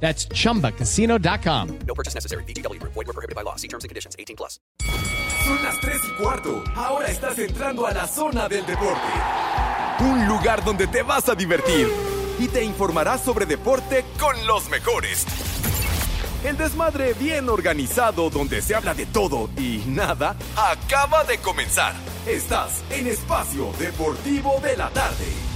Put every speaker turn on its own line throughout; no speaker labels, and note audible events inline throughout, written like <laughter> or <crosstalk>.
That's chumbacasino.com.
No purchase necessary. BGW. Void were prohibited by law. See terms and conditions. 18 plus.
Son las 3 y cuarto. Ahora estás entrando a la zona del deporte. Un lugar donde te vas a divertir y te informarás sobre deporte con los mejores. El desmadre bien organizado donde se habla de todo y nada acaba de comenzar. Estás en Espacio Deportivo de la Tarde.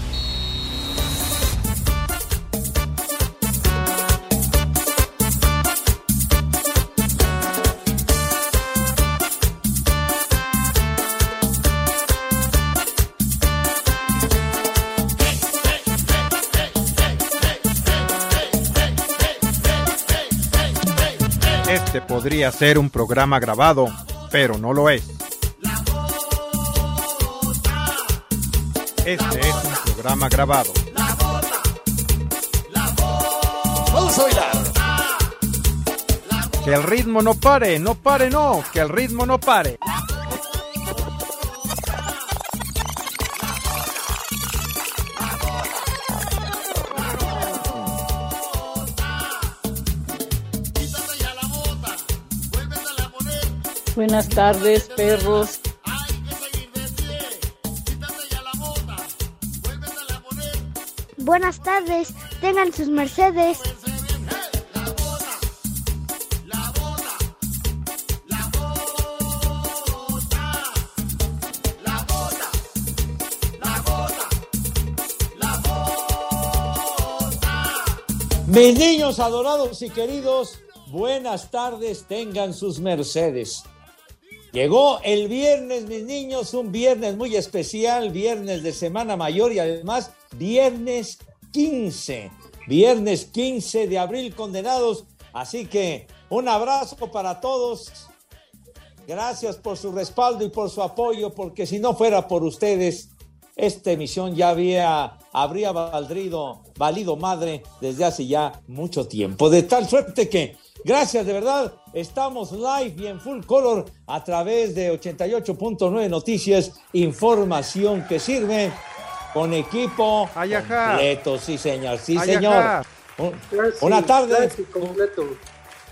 Este podría ser un programa grabado, pero no lo es. Este es un programa grabado.
Vamos a bailar.
Que el ritmo no pare, no pare, no, que el ritmo no pare.
Buenas tardes, perros.
Buenas tardes, tengan sus mercedes.
Mis niños adorados y queridos, buenas tardes, tengan sus mercedes. Llegó el viernes, mis niños, un viernes muy especial, viernes de Semana Mayor y además viernes 15, viernes 15 de abril condenados. Así que un abrazo para todos. Gracias por su respaldo y por su apoyo, porque si no fuera por ustedes, esta emisión ya había, habría valido, valido madre desde hace ya mucho tiempo. De tal suerte que Gracias, de verdad. Estamos live y en full color a través de 88.9 Noticias, información que sirve con equipo
Ayajá.
completo, sí señor, sí
Ayajá.
señor. Un- una tarde.
Completo.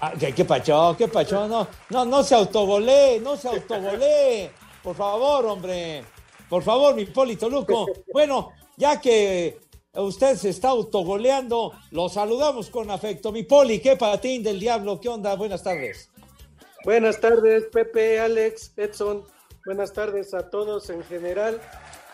Ah, ¿Qué, qué pacho? ¿Qué pacho? No, no, no se autogolé, no se autogolé. Por favor, hombre. Por favor, mi Polito Luco. <laughs> Bueno, ya que usted se está autogoleando, lo saludamos con afecto. Mi Poli, qué patín del diablo, ¿qué onda? Buenas tardes.
Buenas tardes, Pepe, Alex, Edson. Buenas tardes a todos en general.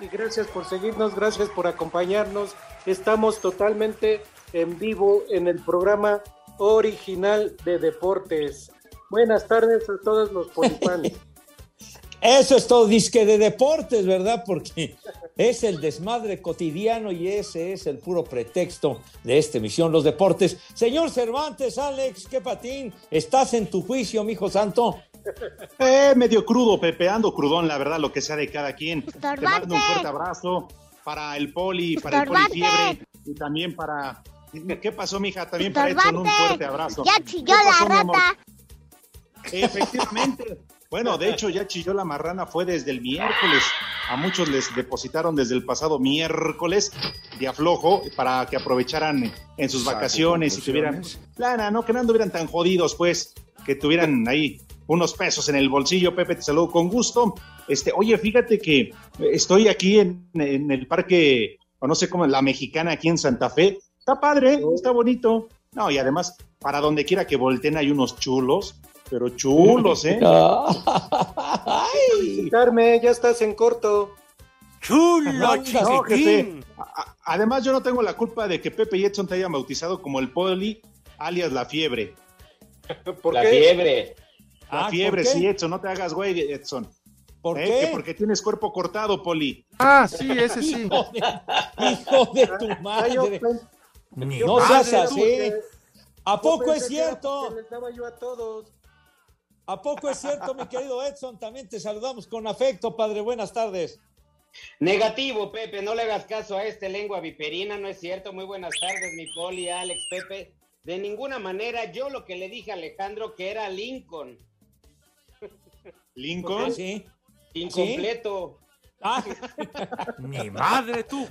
Y gracias por seguirnos, gracias por acompañarnos. Estamos totalmente en vivo en el programa original de deportes. Buenas tardes a todos los polipanes. <laughs>
Eso es todo, disque de deportes, ¿verdad? Porque es el desmadre cotidiano y ese es el puro pretexto de esta emisión, los deportes. Señor Cervantes, Alex, qué patín, estás en tu juicio, mijo santo. <laughs>
Eh, medio crudo, Pepe, ando crudón, la verdad, lo que sea de cada quien. Te mando un fuerte abrazo para el Poli, para el Poli
Estorbante.
Fiebre y también para... ¿Qué pasó, mija? También para Edson, un fuerte abrazo.
Ya
¿Qué
chilló la rata.
Efectivamente. Bueno, de hecho, ya chilló la marrana, fue desde el miércoles. A muchos les depositaron desde el pasado miércoles de aflojo para que aprovecharan en sus vacaciones y tuvieran. Lana, no, que no anduvieran tan jodidos, pues, que tuvieran ahí unos pesos en el bolsillo. Pepe, te saludo con gusto. Este, oye, fíjate que estoy aquí en, en el parque, o no sé cómo, la mexicana aquí en Santa Fe. Está padre, está bonito. No, y además, para donde quiera que volteen hay unos chulos, pero chulos, ¿eh? <laughs>
Ay,
Carmen, ya estás en corto.
chulo,
No, a- Además, yo no tengo la culpa de que Pepe y Edson te hayan bautizado como el Poli, alias la fiebre. <laughs>
¿Por
La
qué?
fiebre.
La
Ah,
fiebre, sí, Edson, no te hagas güey, Edson.
¿Por
¿Eh?
qué?
Que porque tienes cuerpo cortado, Poli.
Ah, sí, ese sí. <laughs>
Hijo de, hijo de tu
Ah, yo
madre. No seas así. ¿A poco es
que
cierto?
porque les daba yo a todos.
¿A poco es cierto, mi querido Edson? También te saludamos con afecto, padre. Buenas tardes.
Negativo, Pepe, no le hagas caso a este lengua viperina, no es cierto. Muy buenas tardes, mi poli, Alex, Pepe. De ninguna manera, yo lo que le dije a Alejandro que era Lincoln.
¿Lincoln?
Sí. <laughs>
Incompleto.
Ah,
Mi madre tú.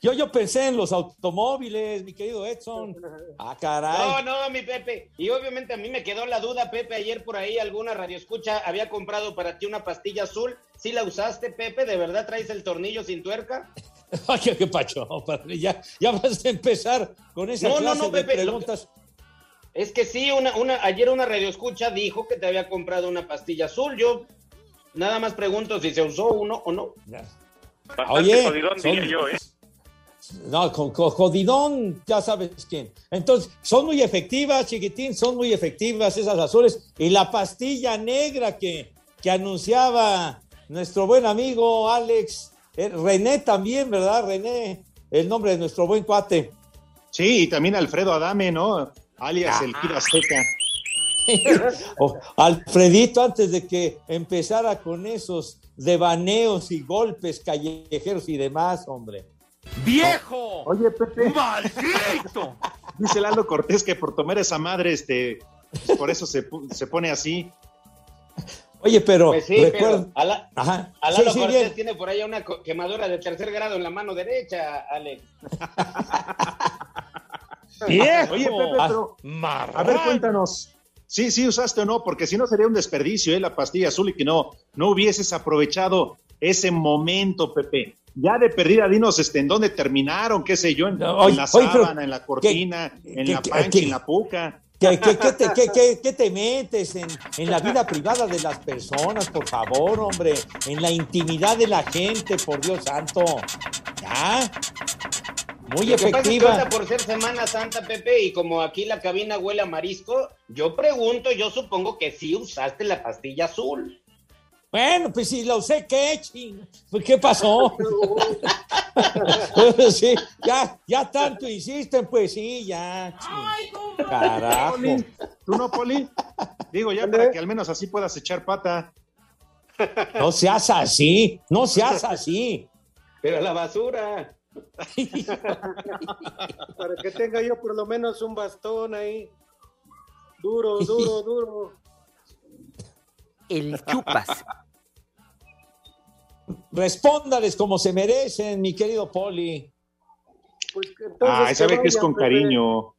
Yo, yo pensé en los automóviles, mi querido Edson. Ah, caray.
No, no, mi Pepe. Y obviamente a mí me quedó la duda, Pepe, ayer por ahí alguna radioescucha había comprado para ti una pastilla azul. ¿Sí la usaste, Pepe? ¿De verdad traes el tornillo sin tuerca? <laughs>
Ay, qué, qué pacho, padre. Ya, ya vas a empezar con esa
No, no,
clase
no,
de
Pepe, lo-
preguntas.
Es que sí, una, una, ayer una radioescucha dijo que te había comprado una pastilla azul. Yo nada más pregunto si se usó uno o no.
Bastante
Oye,
jodidón,
son-
diría yo, ¿eh?
No, con, con jodidón, ya sabes quién. Entonces, son muy efectivas, chiquitín, son muy efectivas esas azules. Y la pastilla negra que, que anunciaba nuestro buen amigo Alex, eh, René también, ¿verdad? René, el nombre de nuestro buen cuate.
Sí, y también Alfredo Adame, ¿no? Alias el Kid Azteca. <laughs>
O Alfredito, antes de que empezara con esos devaneos y golpes callejeros y demás, hombre.
¡Viejo!
Oye, Pepe,
¡Maldito! <laughs>
dice Lalo Cortés que por tomar esa madre, este, pues por eso se, se pone así.
Oye, pero
Pues sí,
recuerda.
pero Ala-
Ajá.
Alalo
Sí, sí,
Cortés
bien.
tiene por ahí una quemadura de tercer grado en la mano derecha, Alex. <laughs>
¡Viejo!
Oye, Pepe, pero
Marrano.
A ver, cuéntanos. Sí, sí usaste o no, porque si no sería un desperdicio, ¿eh? La pastilla azul y que no, no hubieses aprovechado ese momento, Pepe. Ya de perdida, dinos este, en dónde terminaron, qué sé yo, en,
No, oye,
en la sábana, en la cortina, en
qué-
la pancha, en la puca.
¿Qué, qué- qué te, qué- qué- qué te metes en, en la vida privada de las personas, por favor, hombre? En la intimidad de la gente, por Dios santo. Ya. Muy
Lo que pasa es que
efectiva.
ahorita por ser Semana Santa, Pepe, y como aquí la cabina huele a marisco, yo pregunto, yo supongo que sí usaste la pastilla azul.
Bueno, pues si la usé, ¿qué? ching? Pues, ¿Qué pasó? <laughs> sí, ya, ya tanto insisten, pues sí, ya. ching. Carajo.
Poli, ¿Tú no, Poli? Digo, ya para que al menos así puedas echar pata.
No seas así, no seas así.
Pero a la basura. <laughs>
Para que tenga yo por lo menos un bastón ahí. Duro, duro, duro.
El chupas.
Respóndales como se merecen, mi querido Poli.
Pues entonces
sabe que es con
Pepe.
cariño.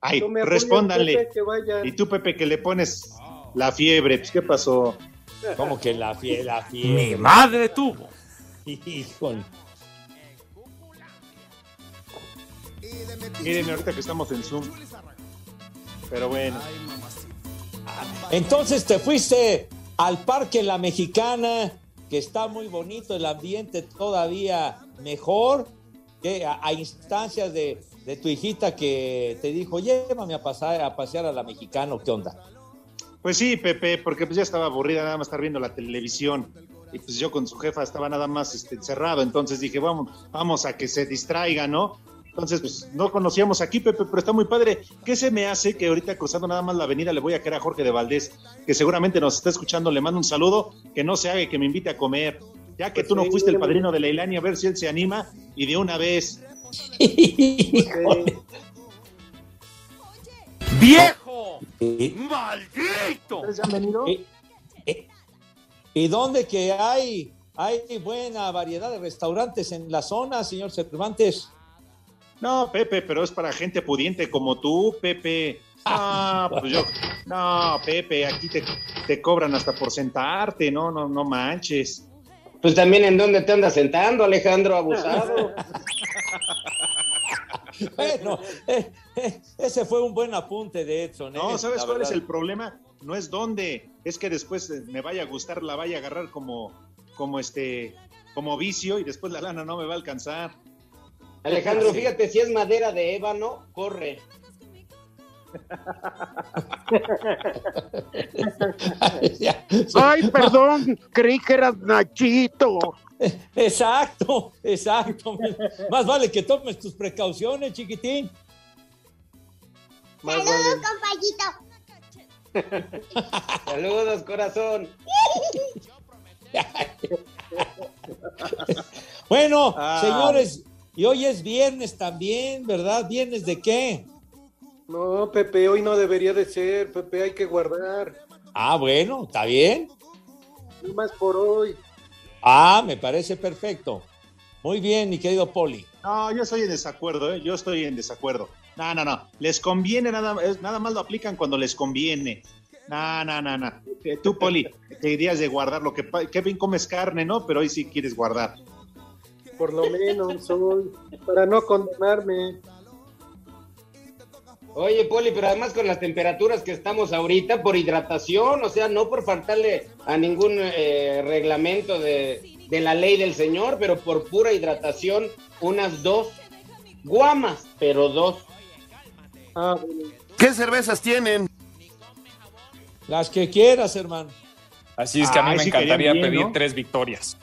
Ay,
vayan.
Y tú, Pepe, que le pones la fiebre, pues, ¿qué pasó?
Como que la fiebre, la
Mi
fiebre.
madre tuvo.
Híjole.
Miren, ahorita que estamos en Zoom. Pero bueno.
Entonces te fuiste al Parque La Mexicana, que está muy bonito, el ambiente todavía mejor, que a, instancias de, de tu hijita que te dijo, llévame a, pasar, a pasear a La Mexicana, ¿qué onda?
Pues sí, Pepe, porque pues ya estaba aburrida nada más estar viendo la televisión. Y pues yo con su jefa estaba nada más este, encerrado. Entonces dije, vamos, vamos a que se distraiga, ¿no? Entonces, pues no conocíamos aquí, Pepe, pero está muy padre. ¿Qué se me hace que ahorita cruzando nada más la avenida le voy a querer a Jorge de Valdés, que seguramente nos está escuchando, le mando un saludo, que no se haga y que me invite a comer. Ya que
Pues
tú no
sí,
fuiste el padrino de Leilani, a ver si él se anima y de una vez.
¡Viejo!
¿Y,
¡Maldito!
¿Ustedes ya han venido?
y- y- y dónde que hay, hay buena variedad de restaurantes en la zona, señor Cervantes?
No, Pepe, pero es para gente pudiente como tú, Pepe. No, pues yo, no, Pepe, aquí te, te cobran hasta por sentarte, no, no, no manches.
Pues también en dónde te andas sentando, Alejandro, abusado. <laughs>
Bueno, eh, eh, ese fue un buen apunte de Edson.
No,
eh,
¿sabes
la
cuál es el problema? No es dónde, es que después eh, me vaya a gustar, la vaya a agarrar como, como este, como vicio y después la lana no me va a alcanzar.
Alejandro, <laughs> fíjate, si es madera de ébano, corre. <laughs>
Ay, perdón, creí que eras Nachito.
Exacto, exacto. Más vale que tomes tus precauciones, chiquitín.
Más vale.
compayito. <laughs>
Saludos, corazón.
Bueno,
Ah.
señores, y hoy es viernes también, ¿verdad? ¿Viernes de qué?
No, Pepe, hoy no debería de ser, Pepe, hay que guardar.
Ah, bueno, está bien.
No más por hoy.
Ah, me parece perfecto. Muy bien, mi querido Poli.
No, yo estoy en desacuerdo, ¿eh? yo estoy en desacuerdo. No, no, no. Les conviene, nada, nada más lo aplican cuando les conviene. No, no, no, no. Eh, Tú, Poli, te dirías de guardar lo que... Qué bien comes carne, ¿no? Pero hoy sí quieres guardar.
Por lo menos hoy, para no condenarme.
Oye, Poli, pero además con las temperaturas que estamos ahorita, por hidratación, o sea, no por faltarle a ningún eh, reglamento de, de la ley del señor, pero por pura hidratación, unas dos guamas, pero dos.
Ah, bueno.
¿Qué cervezas tienen?
Las que quieras, hermano.
Así es que a mí
Ay,
me
sí
encantaría
bien,
pedir
¿no?
tres victorias.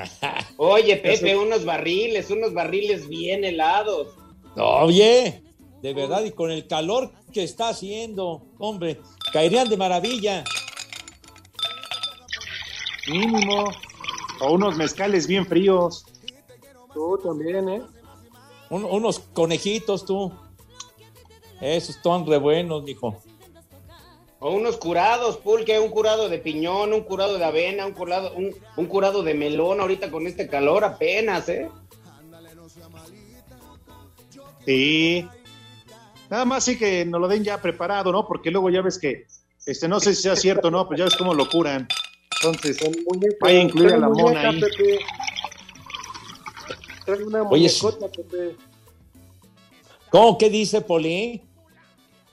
<laughs>
Oye, Pepe, unos barriles, unos barriles bien helados.
Oye, de verdad, y con el calor que está haciendo, hombre, caerían de maravilla.
Mínimo. O unos mezcales bien fríos.
Tú también, ¿eh?
Un- unos conejitos, tú. Esos están re buenos, mijo.
O unos curados, pulque, un curado de piñón, un curado de avena, un curado, un, un curado de melón, ahorita con este calor apenas, ¿eh?
Sí. Nada más sí que nos lo den ya preparado, ¿no? Porque luego ya ves que, este, no sé si sea cierto, ¿no? Pues ya ves cómo lo curan. Entonces,
Muñeca,
vaya a incluir a la mona
muñeca,
ahí.
Pepe. Trae una
Oye,
Pepe.
¿Cómo? ¿Qué dice Poli?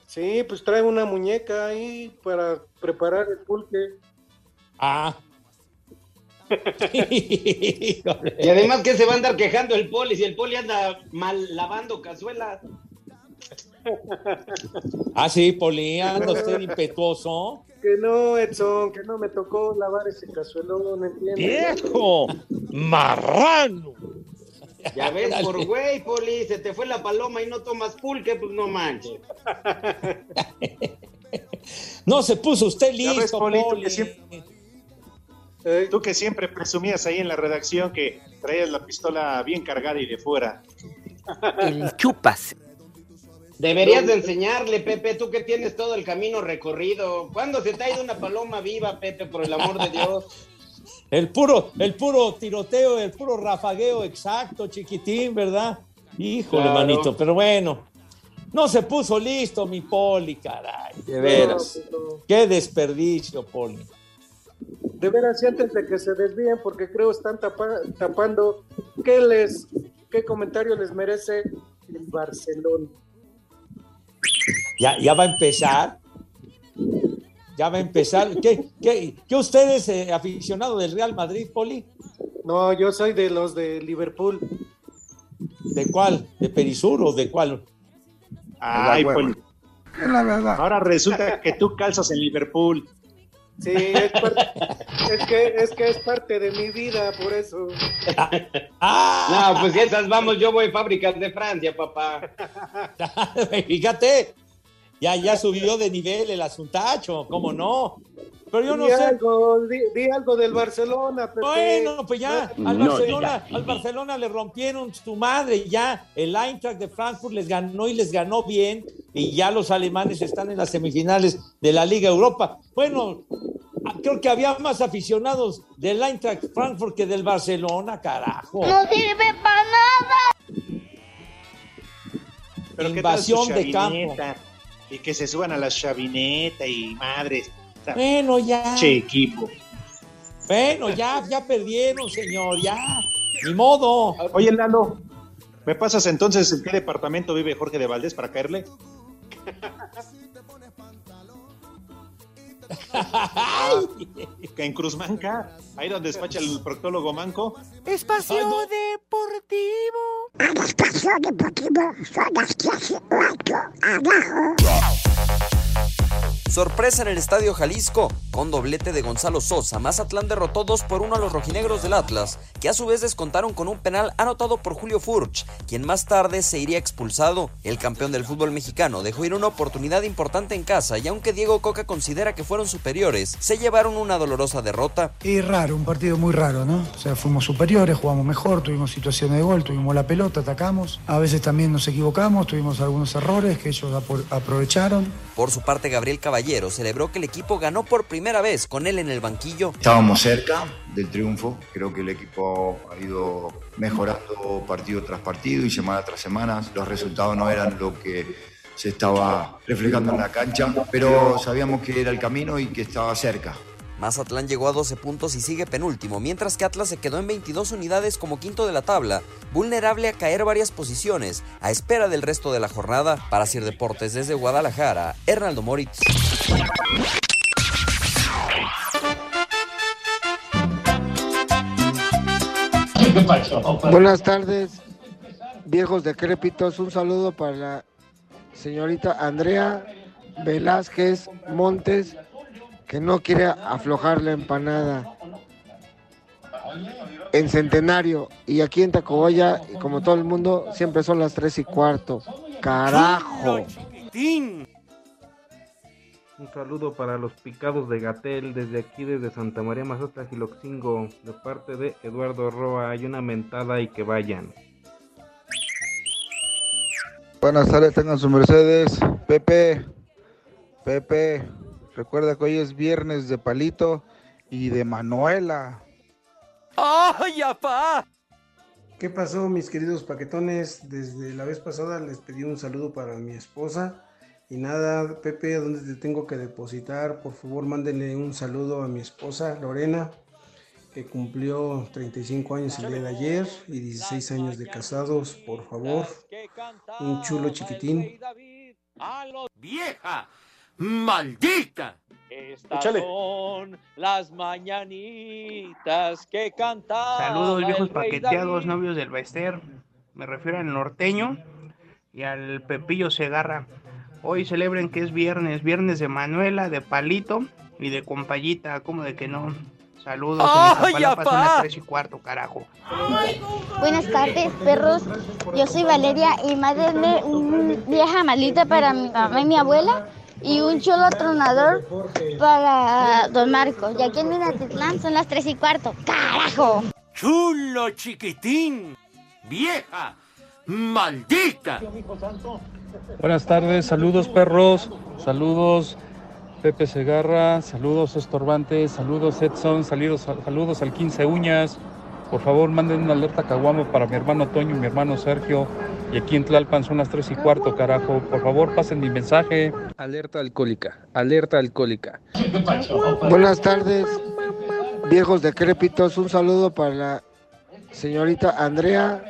Sí, pues trae una muñeca ahí para preparar el pulque.
Ah. <laughs>
Y además que se va a andar quejando el poli, si el poli anda mal lavando cazuelas.
Ah, sí, Poli, anda usted impetuoso.
Que no, Edson, que no me tocó lavar ese cazuelón, ¿entiendes?
¡Viejo! ¡Marrano! <laughs>
Ya ves, por güey, poli, se te fue la paloma y no tomas pulque, pues no manches.
No se puso usted
Ya ves,
listo,
Poli, tú
Poli.
que siempre- Tú que siempre presumías ahí en la redacción que traías la pistola bien cargada y de fuera.
El chupas.
Deberías de enseñarle, Pepe, tú que tienes todo el camino recorrido. ¿Cuándo se te ha ido una paloma viva, Pepe, por el amor de Dios?
El puro, el puro tiroteo, el puro rafagueo exacto, chiquitín, ¿verdad? Híjole,
Claro.
manito, pero bueno. No se puso listo, mi Poli, caray. De veras.
No, no.
Qué desperdicio, Poli.
De veras, y antes de que se desvíen, porque creo están tapa- tapando, ¿qué les, qué comentario les merece el Barcelona?
Ya, ya va a empezar. Ya va a empezar. ¿Qué, qué, qué usted es eh, aficionado del Real Madrid, Poli?
No, yo soy de los de Liverpool.
¿De cuál? ¿De Perisur o de cuál?
Ay. Poli.
Es la verdad.
Ahora resulta que tú calzas en Liverpool.
Sí, es, parte- es que, es que es parte de mi vida, por eso.
¡Ah!
No, pues si esas vamos, yo voy a fábricas de Francia, papá. <laughs>
Fíjate, ya, ya subió de nivel el asuntacho, ¿cómo no? Pero yo no
di,
sé.
algo, di, di algo del Barcelona, Pepe.
Bueno, pues ya, al
No
Barcelona, al Barcelona le rompieron su madre, ya el Eintracht de Frankfurt les ganó y les ganó bien, y ya los alemanes están en las semifinales de la Liga Europa. Bueno, creo que había más aficionados del Eintracht Frankfurt que del Barcelona, carajo.
No sirve para nada.
Pero ¿qué tal su
Invasión de campo.
Y que se suban a la chavineta y madres. O sea,
Bueno, ya.
Che equipo.
Bueno, ya, ya perdieron, señor, ya. Ni modo.
Oye, Lalo, ¿me pasas entonces en qué departamento vive Jorge de Valdés para caerle? <laughs> En Cruzmanca, ahí donde despacha el proctólogo Manco.
Espacio Deportivo.
Al espacio deportivo son las 18 abajo.
Sorpresa en el Estadio Jalisco. Con doblete de Gonzalo Sosa, Mazatlán derrotó 2 por 1 a los rojinegros del Atlas, que a su vez descontaron con un penal anotado por Julio Furch, quien más tarde se iría expulsado. El campeón del fútbol mexicano dejó ir una oportunidad importante en casa y aunque Diego Coca considera que fueron superiores, se llevaron una dolorosa derrota.
Y raro, un partido muy raro, ¿no? O sea, fuimos superiores, jugamos mejor, tuvimos situaciones de gol, tuvimos la pelota, atacamos. A veces también nos equivocamos, tuvimos algunos errores que ellos aprovecharon.
Por su parte, Gabriel Caballero celebró que el equipo ganó por primera vez con él en el banquillo.
Estábamos cerca del triunfo, creo que el equipo ha ido mejorando partido tras partido y semana tras semana. Los resultados no eran lo que se estaba reflejando en la cancha, pero sabíamos que era el camino y que estaba cerca.
Mazatlán llegó a 12 puntos y sigue penúltimo, mientras que Atlas se quedó en 22 unidades como quinto de la tabla, vulnerable a caer varias posiciones, a espera del resto de la jornada. Para Sir Deportes desde Guadalajara, Hernaldo Moritz.
Buenas tardes, viejos decrépitos. Un saludo para la señorita Andrea Velázquez Montes que no quiere aflojar la empanada. En Centenario y aquí en Tacoboya, como todo el mundo, siempre son las tres y cuarto. ¡Carajo!
Un saludo para los picados de Gatel desde aquí, desde Santa María Mazota, Giloxingo, de parte de Eduardo Roa. Hay una mentada y que vayan.
Buenas tardes, tengan su Mercedes. Pepe, Pepe, Recuerda que hoy es viernes de Palito y de Manuela.
¡Ay, apá!
¿Qué pasó, mis queridos paquetones? Desde la vez pasada les pedí un saludo para mi esposa. Y nada, Pepe, ¿dónde te tengo que depositar? Por favor, mándenle un saludo a mi esposa, Lorena, que cumplió 35 años el día de ayer y 16 años de casados, por favor. Un chulo chiquitín.
¡Vieja! ¡Maldita!
Estas son las mañanitas que cantan.
Saludos viejos paqueteados, novios del Bester. Me refiero al norteño y al Pepillo Segarra. Hoy celebren que es viernes, viernes de Manuela, de Palito y de Compayita, como de que no. Saludos,
¡Ay,
en son las tres y cuarto, carajo.
Buenas tardes, perros. Yo soy Valeria y madre de una vieja malita para mi mamá y mi abuela y un chulo tronador para Don Marcos. Y aquí en Minatitlán son las 3 y cuarto. ¡Carajo!
¡Chulo chiquitín! ¡Vieja! ¡Maldita!
Buenas tardes, saludos perros, saludos Pepe Segarra, saludos Estorbantes, saludos Edson, saludos, saludos al 15 Uñas. Por favor, manden una alerta caguamo para mi hermano Toño y mi hermano Sergio. Y aquí en Tlalpan son las 3 y cuarto, carajo. Por favor, pasen mi mensaje.
Alerta alcohólica, alerta alcohólica.
Buenas tardes, viejos decrépitos. Un saludo para la señorita Andrea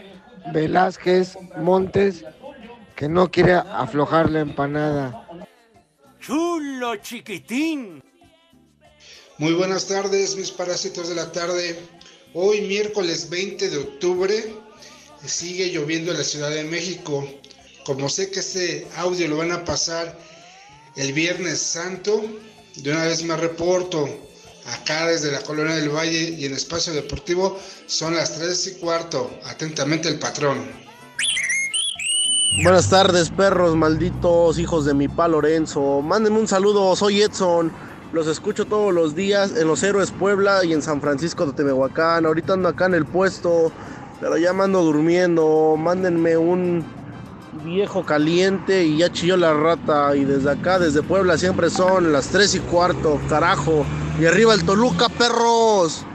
Velázquez Montes, que no quiere aflojar la empanada.
¡Chulo chiquitín!
Muy buenas tardes, mis parásitos de la tarde. Hoy, miércoles 20 de octubre, sigue lloviendo en la Ciudad de México. Como sé que este audio lo van a pasar el Viernes Santo, de una vez más reporto acá desde la Colonia del Valle y en Espacio Deportivo son las 3 y cuarto. Atentamente el patrón.
Buenas tardes, perros malditos, hijos de mi pa Lorenzo. Mándenme un saludo, soy Edson. Los escucho todos los días en Los Héroes Puebla y en San Francisco de Temehuacán. Ahorita ando acá en el puesto, pero ya me ando durmiendo. Mándenme un viejo caliente y ya chilló la rata. Y desde acá, desde Puebla, siempre son las 3 y cuarto, carajo. Y arriba el Toluca, perros.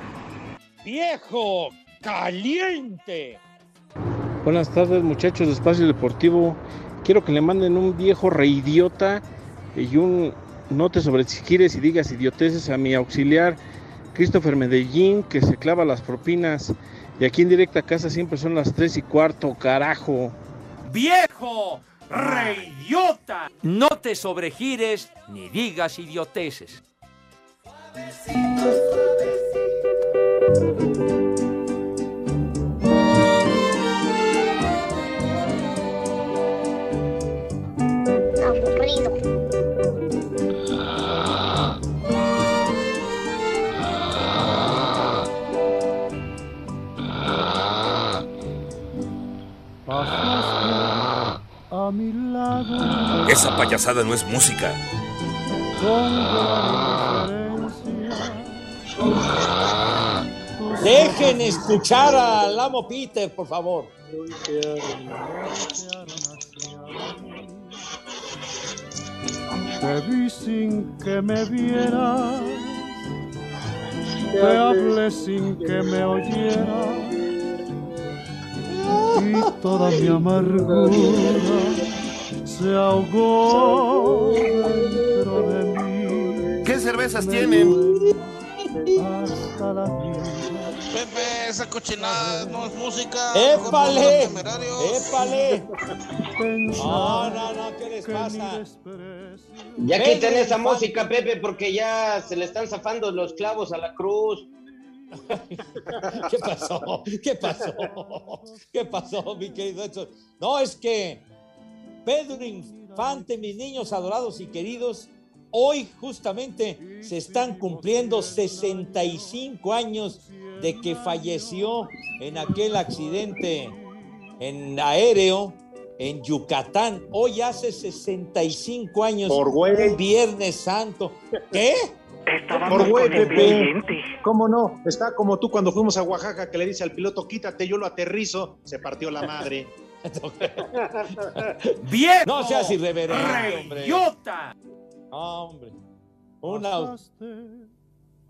Viejo caliente.
Buenas tardes, muchachos de Espacio Deportivo. Quiero que le manden un viejo reidiota y un no te sobresigires y digas idioteces a mi auxiliar Christopher Medellín, que se clava las propinas. Y aquí en directa casa siempre son las 3 y cuarto, carajo.
¡Viejo! ¡Reidiota! No te sobregires ni digas idioteces.
Esa payasada no es música.
Dejen escuchar al amo Peter, por favor.
Te vi sin que me vieras, te hablé sin que me oyeras, y toda mi amargura se ahogó dentro de mí.
¿Qué cervezas tienen?
Hasta la.
Pepe, esa cochinada no es música.
¡Épale! ¡Épale! No, no, no, ¿qué les pasa?
Ya quiten esa música, Pepe, porque ya se le están zafando los clavos a la cruz. <laughs>
¿Qué pasó? ¿Qué pasó? ¿Qué pasó, mi querido Edson? No, es que Pedro Infante, mis niños adorados y queridos, hoy justamente se están cumpliendo 65 años de que falleció en aquel accidente en aéreo en Yucatán. Hoy hace 65 años.
Por güey.
Viernes Santo. ¿Qué?
Por güey, Pepe. ¿Cómo no? Está como tú cuando fuimos a Oaxaca que le dice al piloto, quítate, yo lo aterrizo, se partió la madre. <laughs>
¡Bien!
No seas irreverente, hombre.
¡Reyota!
Hombre. Una.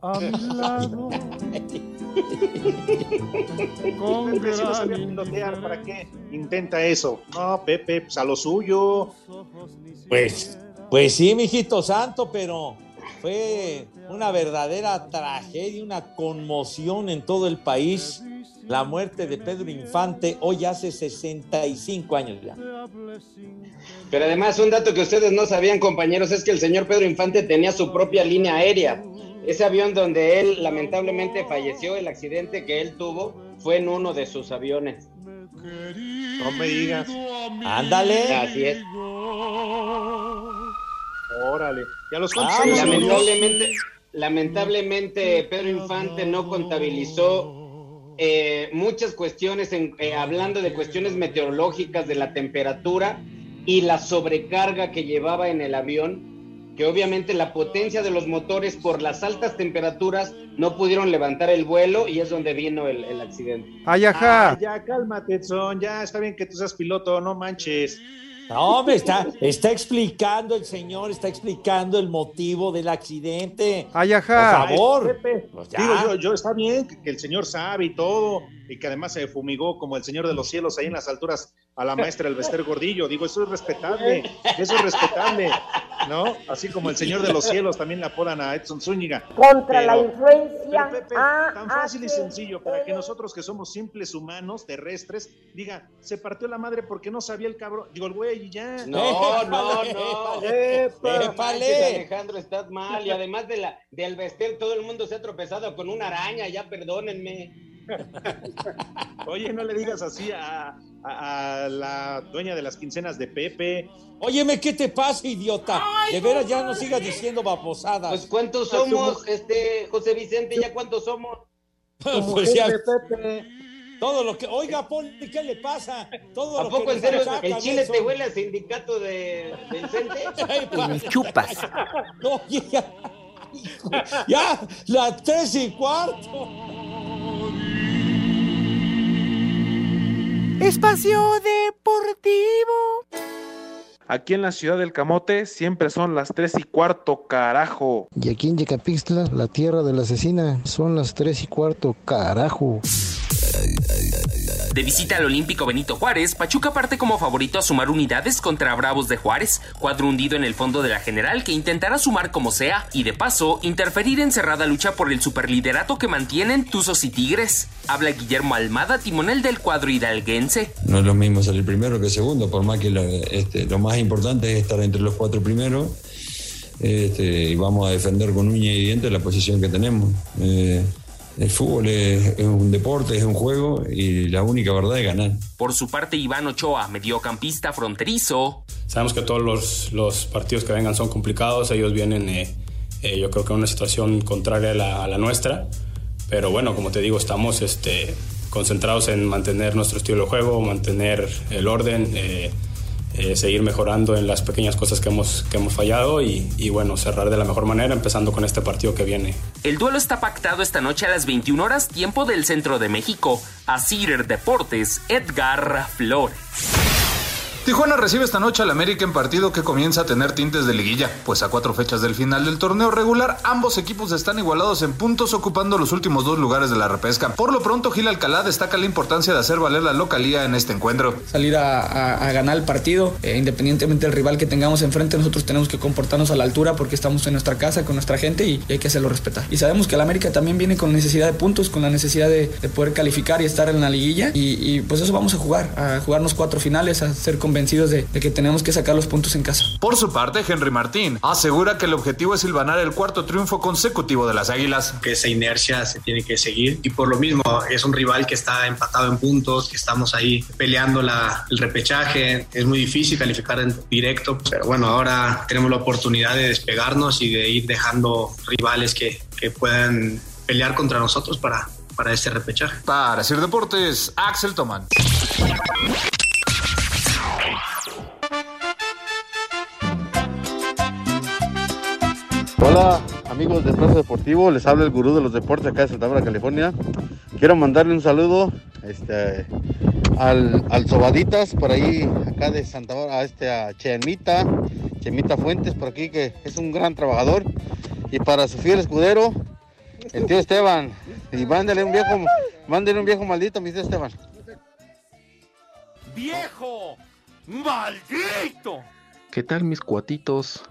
A mi lado, <laughs> con
Pepe, si no
gran
sabía pilotear, ¿para qué intenta eso? No, Pepe, pues a lo suyo.
Pues, pues sí, mijito santo, pero fue una verdadera tragedia, una conmoción en todo el país. La muerte de Pedro Infante hoy hace 65 años ya.
Pero además, un dato que ustedes no sabían, compañeros, es que el señor Pedro Infante tenía su propia línea aérea. Ese avión donde él lamentablemente falleció, el accidente que él tuvo, fue en uno de sus aviones.
No me digas.
Ándale.
Así es.
Órale. ¿Y a los
Ah,
cuántos murió?
Lamentablemente, lamentablemente Pedro Infante no contabilizó eh, muchas cuestiones, en- eh, hablando de cuestiones meteorológicas, de la temperatura y la sobrecarga que llevaba en el avión, que obviamente la potencia de los motores por las altas temperaturas no pudieron levantar el vuelo y es donde vino el, el accidente.
Ay, ajá.
Ah, ya, cálmate, Edson. Ya está bien que tú seas piloto, no manches.
No, me está, está explicando el señor, está explicando el motivo del accidente.
Ay, ajá.
Por favor.
Pepe,
Pues ya.
Digo, yo, yo está bien que el señor sabe y todo, y que además se fumigó como el señor de los cielos ahí en las alturas a la maestra el Bester Gordillo. Digo, eso es respetable, eso es respetable, ¿no? Así como el señor de los cielos también le apodan a Edson Zúñiga.
Contra la influencia.
Pero, Pepe, tan fácil y sencillo para que nosotros que somos simples humanos terrestres diga, se partió la madre porque no sabía el cabrón, digo el güey y ya.
No, no, no. Manches, <laughs> Alejandro, estás mal. Y además de la, del vestir, todo el mundo se ha tropezado con una araña, ya perdónenme.
Oye, no le digas así a, a- a la dueña de las quincenas de Pepe.
Óyeme, ¿qué te pasa, idiota? De veras ya no sigas diciendo babosadas.
Pues cuántos somos, este, José Vicente, ya cuántos somos. <laughs>
pues ya. Todo lo que. Oiga, Poli, ¿qué le pasa? Todo
¿A
lo
poco
que
en serio el chile
eso.
te huele a sindicato de, del Cente?
El chupas. <laughs>
No, ya, hijo, ya, las tres y cuarto.
Espacio Deportivo.
Aquí en la ciudad del Camote siempre son las tres y cuarto, carajo.
Y aquí en Yecapixtla, la tierra de la asesina, son las tres y cuarto, carajo.
De visita al Olímpico Benito Juárez, Pachuca parte como favorito a sumar unidades contra Bravos de Juárez, cuadro hundido en el fondo de la general que intentará sumar como sea y de paso interferir en cerrada lucha por el superliderato que mantienen Tuzos y Tigres. Habla Guillermo Almada, timonel del cuadro hidalguense.
No es lo mismo salir primero que segundo, por más que lo, este, lo más importante es estar entre los cuatro primeros. Este, y vamos a defender con uña y dientes la posición que tenemos. Eh, el fútbol es, es un deporte, es un juego y la única verdad es ganar.
Por su parte, Iván Ochoa, mediocampista fronterizo,
Sabemos que todos los, los partidos que vengan son complicados, ellos vienen eh, eh, yo creo que en una situación contraria a la, a la nuestra, pero bueno, como te digo, estamos este, concentrados en mantener nuestro estilo de juego, mantener el orden, eh, eh, seguir mejorando en las pequeñas cosas que hemos, que hemos fallado y, bueno, cerrar de la mejor manera, empezando con este partido que viene.
El duelo está pactado esta noche a las 21 horas, tiempo del centro de México. A Cider Deportes, Edgar Flores.
Tijuana recibe esta noche al América en partido que comienza a tener tintes de liguilla, pues a cuatro fechas del final del torneo regular ambos equipos están igualados en puntos ocupando los últimos dos lugares de la repesca. Por lo pronto Gil Alcalá destaca la importancia de hacer valer la localía en este encuentro.
Salir a, ganar el partido, eh, independientemente del rival que tengamos enfrente, nosotros tenemos que comportarnos a la altura porque estamos en nuestra casa con nuestra gente y, hay que hacerlo respetar. Y sabemos que el América también viene con necesidad de puntos, con la necesidad de, de poder calificar y estar en la liguilla y, y, pues eso vamos a jugar, a jugarnos cuatro finales, a ser convencidos de, de que tenemos que sacar los puntos en casa.
Por su parte, Henry Martín asegura que el objetivo es silvanar el cuarto triunfo consecutivo de las Águilas.
Que esa inercia se tiene que seguir y por lo mismo es un rival que está empatado en puntos, que estamos ahí peleando la, el repechaje. Es muy difícil calificar en directo, pero bueno, ahora tenemos la oportunidad de despegarnos y de ir dejando rivales que, que puedan pelear contra nosotros para, para este repechaje.
Para hacer deportes, Axel Toman.
Hola amigos de Plaza Deportivo, les habla el gurú de los deportes acá de Santa Bárbara, California. Quiero mandarle un saludo este, al, al Sobaditas por ahí acá de Santa Bárbara, a, este, a Chemita, Chemita Fuentes por aquí que es un gran trabajador. Y para su fiel escudero, el tío Esteban. Y mándele un viejo, mándele un viejo maldito, mi tío Esteban.
¡Viejo! ¡Maldito!
¿Qué tal mis cuatitos?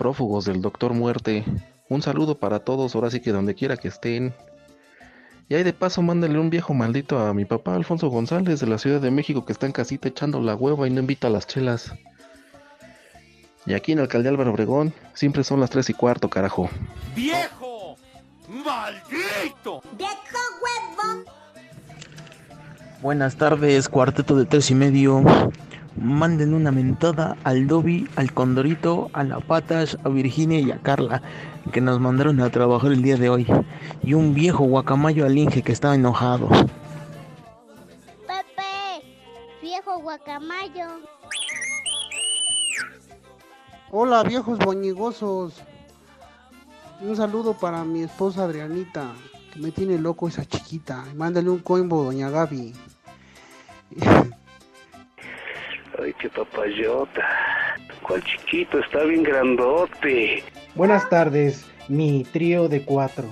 Prófugos del Doctor Muerte. Un saludo para todos, ahora sí que donde quiera que estén. Y ahí de paso mándale un viejo maldito a mi papá Alfonso González de la Ciudad de México que está en casita echando la hueva y no invita a las chelas. Y aquí en Alcalde Álvaro Obregón siempre son las tres y cuarto, carajo.
¡Viejo! ¡Maldito!
¡Viejo huevón!
Buenas tardes, cuarteto de tres y medio. Manden una mentada al Dobby, al Condorito, a la Patas, a Virginia y a Carla, que nos mandaron a trabajar el día de hoy. Y un viejo guacamayo al Inge que estaba enojado.
Pepe, viejo guacamayo.
Hola, viejos boñigosos. Un saludo para mi esposa Adrianita, que me tiene loco esa chiquita. Mándale un coimbo, doña Gaby. <laughs>
Ay, qué papayota. Cuál chiquito, está bien grandote.
Buenas tardes, mi trío de cuatro.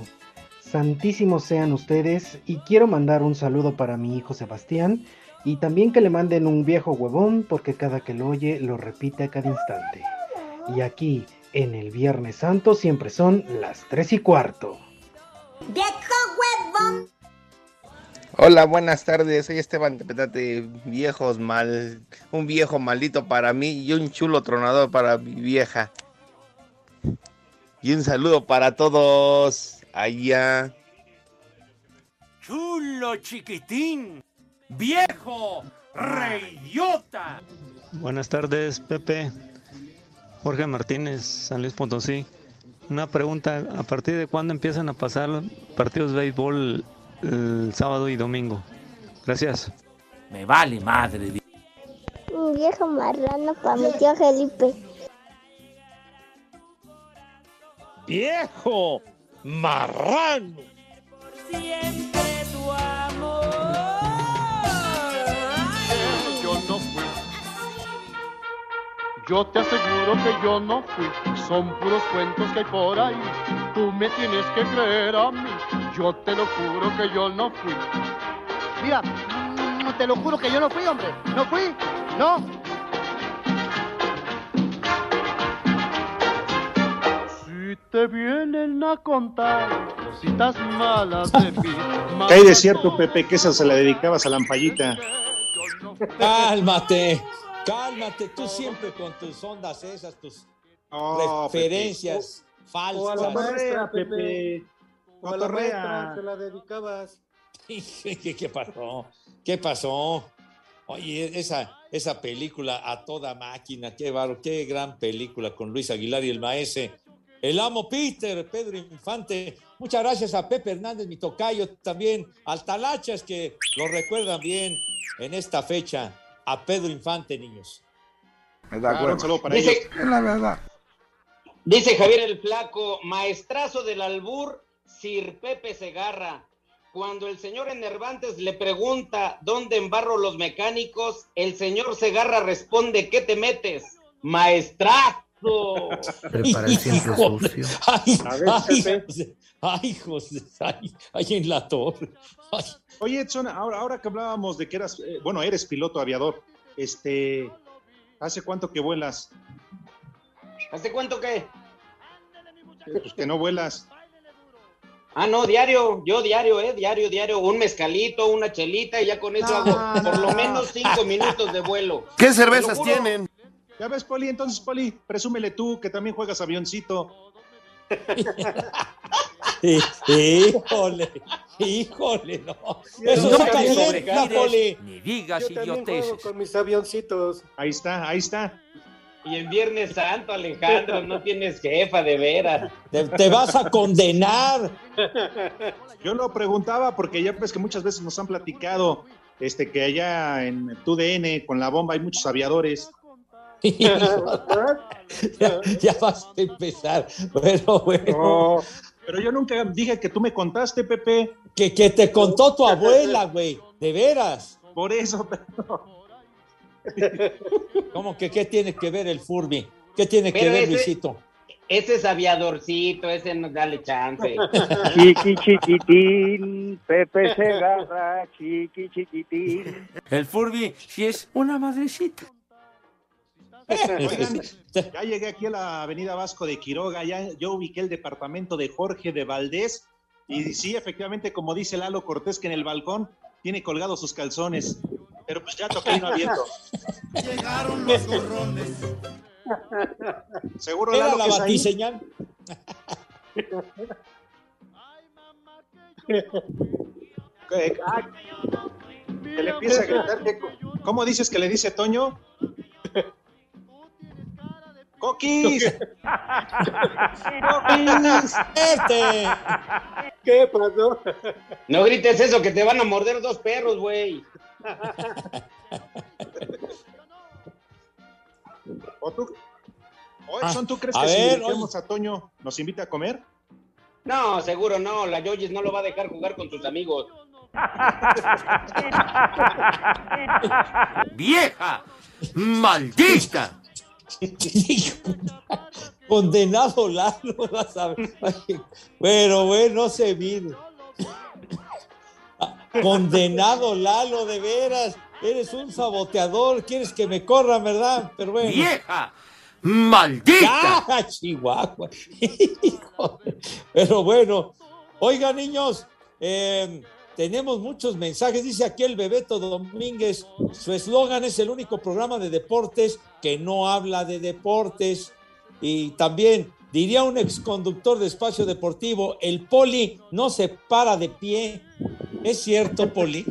Santísimos sean ustedes y quiero mandar un saludo para mi hijo Sebastián y también que le manden un viejo huevón porque cada que lo oye lo repite a cada instante. Y aquí, en el Viernes Santo, siempre son las tres y cuarto.
¡Viejo huevón!
Hola, buenas tardes. Soy Esteban de Viejos mal. Un viejo maldito para mí y un chulo tronador para mi vieja. Y un saludo para todos allá.
Chulo chiquitín. Viejo reyota.
Buenas tardes, Pepe. Jorge Martínez, San Luis Potosí. Una pregunta, ¿a partir de cuándo empiezan a pasar partidos de béisbol el sábado y domingo. Gracias.
Me vale madre.
Un viejo marrano para mi tío Felipe.
Viejo marrano.
Siempre tu amor.
Yo no fui. Yo te aseguro que yo no fui. Son puros cuentos que hay por ahí. Tú me tienes que creer a mí. Yo te lo juro que yo no fui.
Mira, mm, te lo juro que yo no fui, hombre. No fui, no.
Si te vienen a contar cositas malas de mí.
¿Qué hay de cierto, Pepe, que esa se la dedicabas a la ampallita?
Cálmate, cálmate, tú siempre con tus ondas esas, tus
Oh,
referencias falsas.
O a la maestra, Pepe.
Cotorrea.
se la dedicabas. <laughs>
¿Qué, qué pasó? ¿Qué pasó? Oye, esa, esa película a toda máquina, qué baro, qué gran película con Luis Aguilar y el maese. El amo Peter, Pedro Infante. Muchas gracias a Pepe Hernández, mi tocayo, también al Talachas, que lo recuerdan bien en esta fecha. a Pedro Infante, niños.
Me da
Claro, un saludo para
Dice-
ellos.
Es la verdad.
Dice Javier el Flaco, maestrazo del albur, Sir Pepe Segarra. Cuando el señor Enervantes le pregunta dónde embarro los mecánicos, el señor Segarra responde, ¿qué te metes? Maestrazo. <laughs>
Prepara el siempre sucio.
Ay,
A ver,
ay,
Pepe.
José, ay, José, ay, ay, en la torre. Ay,
Oye, Edson, ahora, ahora que hablábamos de que eras, eh, bueno, eres piloto aviador, este, ¿hace cuánto que vuelas?
¿Hace cuánto que?
Pues que no vuelas.
Ah, no, diario, yo diario, eh, diario, diario, un mezcalito, una chelita y ya con eso hago por lo menos cinco minutos de vuelo.
¿Qué
cervezas
tienen?
Ya ves, Poli, entonces, Poli, presúmele tú que también juegas avioncito. <laughs>
Híjole, híjole, no. Eso
No te ni digas
Yo también juego con mis avioncitos.
Ahí está, ahí está.
Y en Viernes Santo, Alejandro, no tienes jefa, de veras.
Te, te vas a condenar.
Yo lo preguntaba porque ya ves que muchas veces nos han platicado este, que allá en TUDN con la bomba hay muchos aviadores. <laughs>
ya, ya vas a empezar. Pero bueno.
Pero yo nunca dije que tú me contaste, Pepe.
Que, que te contó tu abuela, güey. De veras.
Por eso, <laughs> pero... <laughs>
¿Cómo que qué tiene que ver el Furby? ¿Qué tiene que ver,
ese-
Luisito?
Ese es aviadorcito, ese no dale chance. <laughs>
Chiqui chiquitín, Pepe Segarra, chiqui chiquitín.
El Furby sí es una madrecita.
Oigan, <laughs> ya llegué aquí a la avenida Vasco de Quiroga, ya yo ubiqué el departamento de Jorge de Valdés y sí, efectivamente, como dice Lalo Cortés, que en el balcón tiene colgados sus calzones, pero pues ya toqué y no abierto.
Llegaron los gorrones.
Seguro
Era
Lalo
la
que
batiseñal.
Que, ay, que le empieza a gritar. que- ¿Cómo dices que le dice Toño? ¡Coquis! ¡Coquis!
Este.
¿Qué pasó?
No grites eso, que te van a morder dos perros, güey. <laughs>
¿O tú? O
Ah,
Edson, ¿tú crees
a
que
ver,
si invitamos a Toño nos invita a comer?
No, seguro no, la Yoyis no lo va a dejar jugar con sus amigos. <laughs>
¡Vieja! ¡Maldita! <laughs>
Condenado Lalo, vas a ver. Ay, Pero bueno, se vino. Condenado Lalo, de veras. Eres un saboteador. Quieres que me corran, ¿verdad? Pero bueno.
¡Vieja! ¡Maldita!
¡Ya, <laughs> Chihuahua! Pero bueno, oiga, niños, eh, tenemos muchos mensajes. Dice aquí el Bebeto Domínguez, su eslogan es el único programa de deportes que no habla de deportes. Y también diría un exconductor de espacio deportivo, el poli no se para de pie. ¿Es cierto, poli?